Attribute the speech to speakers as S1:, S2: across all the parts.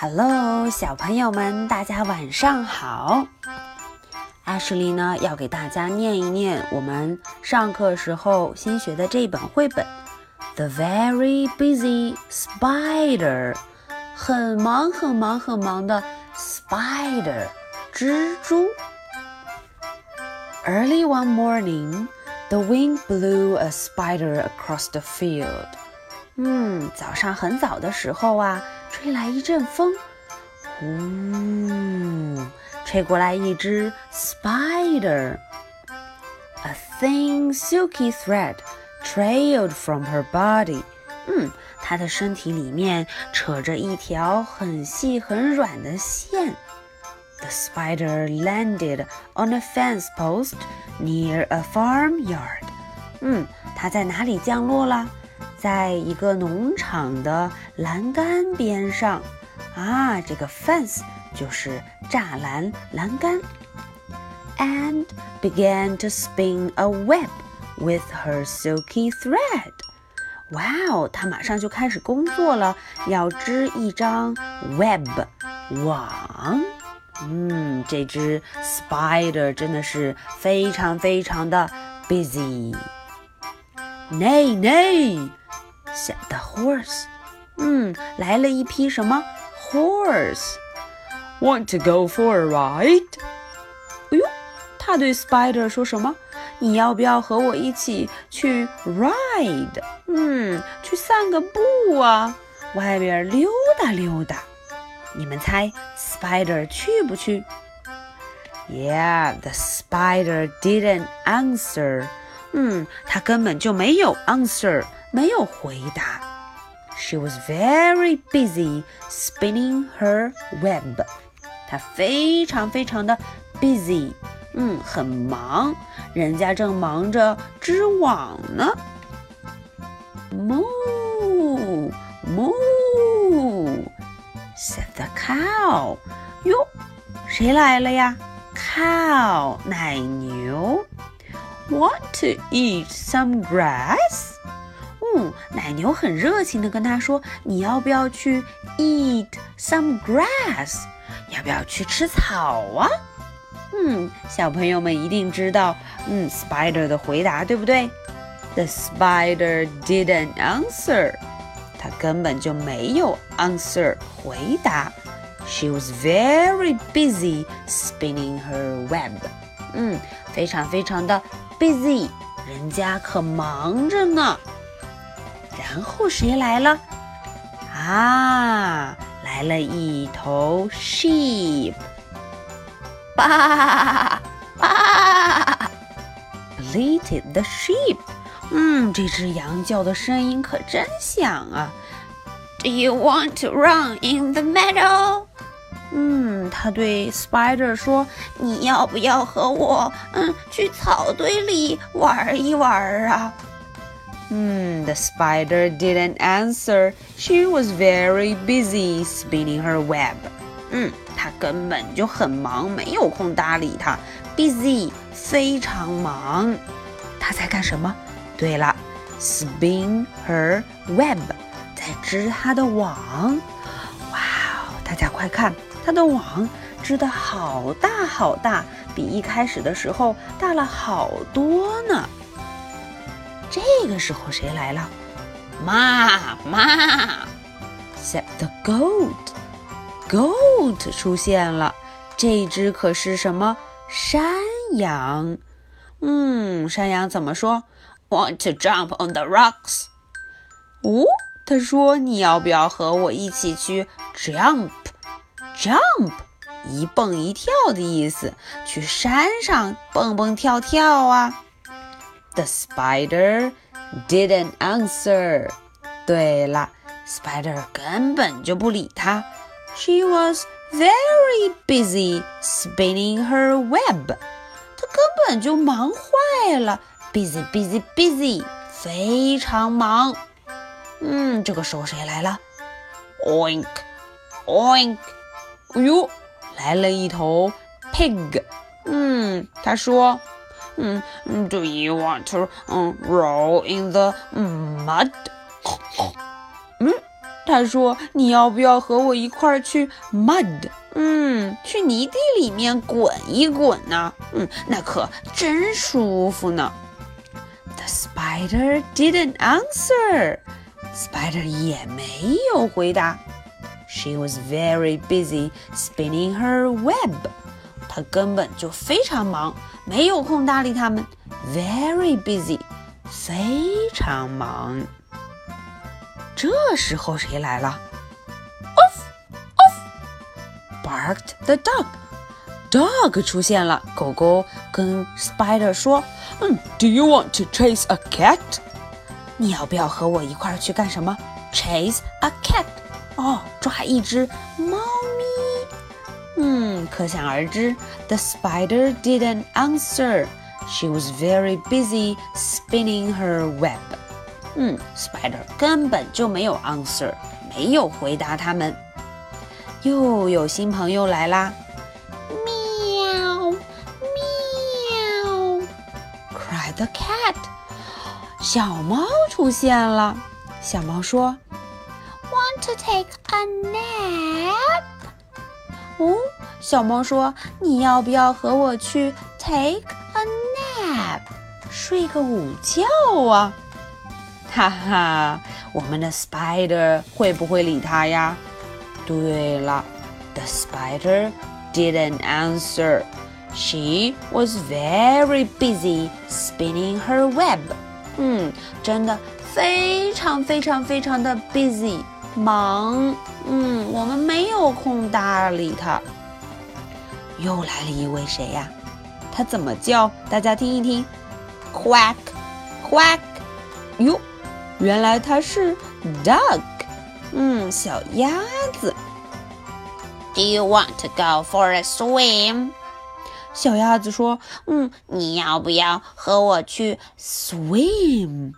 S1: Hello，小朋友们，大家晚上好。阿什利呢，要给大家念一念我们上课时候新学的这本绘本《The Very Busy Spider》，很忙很忙很忙的 Spider，蜘蛛。Early one morning, the wind blew a spider across the field. 嗯，早上很早的时候啊。吹来一阵风，呼，吹过来一只 spider。A thin silky thread trailed from her body。嗯，她的身体里面扯着一条很细很软的线。The spider landed on a fence post near a farmyard。嗯，它在哪里降落了？ 在一个农场的栏杆边上，啊，这个 fence 就是栅栏、栏杆，and began to spin a web with her silky thread。哇哦，她马上就开始工作了，要织一张 web 网。嗯，这只 spider 真的是非常非常的 busy。Nay, nay。 said the horse. 嗯，来了一匹什么 horse? Want to go for a ride? 哎呦，他对 Spider 说什么？你要不要和我一起去 ride？嗯，去散个步啊，外边溜达溜达。你们猜 Spider 去不去？Yeah, the spider didn't answer. 嗯，他根本就没有 answer。没有回答。She was very busy spinning her web。她非常非常的 busy，嗯，很忙，人家正忙着织网呢。Moo moo said the cow。哟，谁来了呀？Cow，奶牛。Want to eat some grass？嗯，奶牛很热情的跟他说：“你要不要去 eat some grass？要不要去吃草啊？”嗯，小朋友们一定知道，嗯，Spider 的回答对不对？The spider didn't answer，它根本就没有 answer 回答。She was very busy spinning her web。嗯，非常非常的 busy，人家可忙着呢。然后谁来了？啊，来了一头 sheep，吧吧，bleated the sheep。嗯，这只羊叫的声音可真响啊！Do you want to run in the meadow？嗯，他对 Spider 说：“你要不要和我，嗯，去草堆里玩一玩啊？” Hmm, the spider didn't answer. She was very busy spinning her web. 嗯，她根本就很忙，没有空搭理他。Busy，非常忙。她在干什么？对了，spin her web，在织她的网。哇哦，大家快看，它的网织的好大好大，比一开始的时候大了好多呢。这个时候谁来了？妈妈，said the goat。goat 出现了，这只可是什么山羊？嗯，山羊怎么说？Want to jump on the rocks？哦，他说你要不要和我一起去 jump？Jump，一蹦一跳的意思，去山上蹦蹦跳跳啊。The spider didn't answer. 对了，Spider 根本就不理他。She was very busy spinning her web. 她根本就忙坏了，busy busy busy，非常忙。嗯，这个时候谁来了？Oink oink，哎呦，来了一头 pig。嗯，他说。嗯，Do you want to 嗯 roll in the mud？嗯，他说：“你要不要和我一块儿去 mud？嗯，去泥地里面滚一滚呢？嗯，那可真舒服呢。” The spider didn't answer. Spider 也没有回答。She was very busy spinning her web. 她根本就非常忙，没有空搭理他们。Very busy，非常忙。这时候谁来了？Off, off, barked the dog. Dog 出现了，狗狗跟 Spider 说：“嗯，Do you want to chase a cat？你要不要和我一块儿去干什么？Chase a cat？哦，抓一只猫咪。嗯，可想而知，The spider didn't answer. She was very busy spinning her web. 嗯，Spider 根本就没有 answer，没有回答他们。又有新朋友来啦！喵喵，cried the cat。小猫出现了。小猫说 take a nap？” 哦，小猫说：“你要不要和我去 take a nap，睡个午觉啊？”哈哈，我们的 Spider 会不会理它呀？对了，The spider didn't answer. She was very busy spinning her web. 嗯，真的非常非常非常的 busy，忙。嗯，我们没有空搭理它。又来了一位谁呀？他怎么叫？大家听一听，quack，quack，哟。原来它是 duck，嗯，小鸭子。Do you want to go for a swim？小鸭子说：“嗯，你要不要和我去 swim？”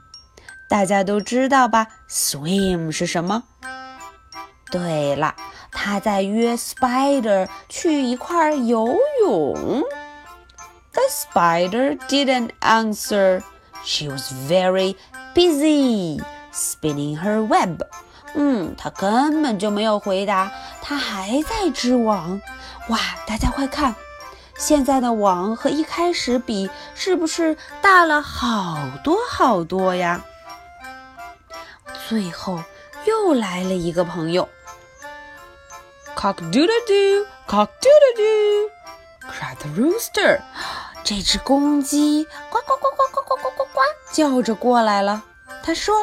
S1: 大家都知道吧？swim 是什么？对了，他在约 Spider 去一块游泳。The spider didn't answer. She was very busy spinning her web。嗯，她根本就没有回答，她还在织网。哇，大家快看，现在的网和一开始比，是不是大了好多好多呀？最后又来了一个朋友，Cock doodle doo, cock doodle doo, cried the rooster。这只公鸡呱呱呱呱呱呱呱呱呱叫着过来了。他说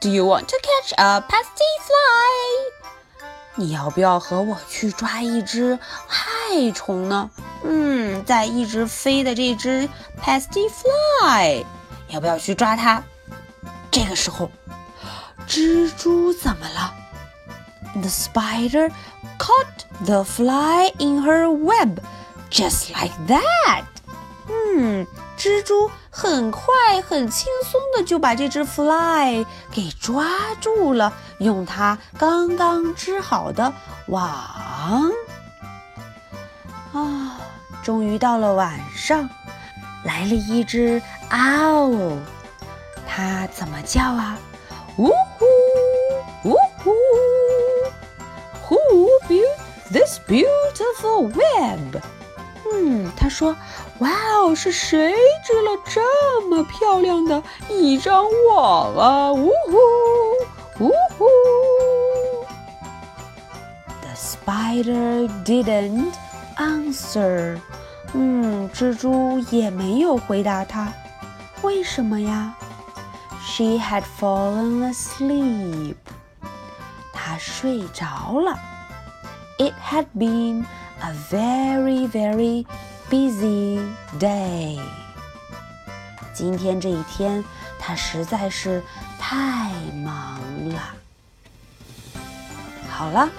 S1: ：“Do you want to catch a pasty fly？你要不要和我去抓一只害虫呢？嗯，在一直飞的这只 pasty fly，要不要去抓它？这个时候，蜘蛛怎么了？The spider caught the fly in her web, just like that。嗯。”蜘蛛很快、很轻松的就把这只 fly 给抓住了，用它刚刚织好的网。啊，终于到了晚上，来了一只 owl，它怎么叫啊？呜 beautiful web？嗯，他说：“哇哦，是谁织了这么漂亮的一张网啊？”呜呼，呜呼。The spider didn't answer。嗯，蜘蛛也没有回答他。为什么呀？She had fallen asleep。她睡着了。 It had been a very, very busy day. 今天这一天，他实在是太忙了。好了，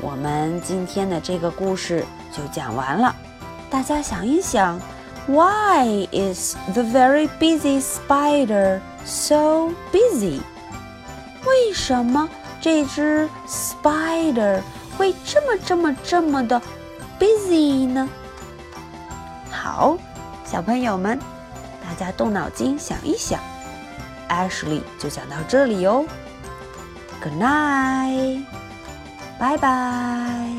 S1: 我们今天的这个故事就讲完了。大家想一想，Why is the very busy spider so busy？为什么这只 spider 会这么这么这么的？busy 呢？好，小朋友们，大家动脑筋想一想。Ashley 就讲到这里哦。Good night，拜拜。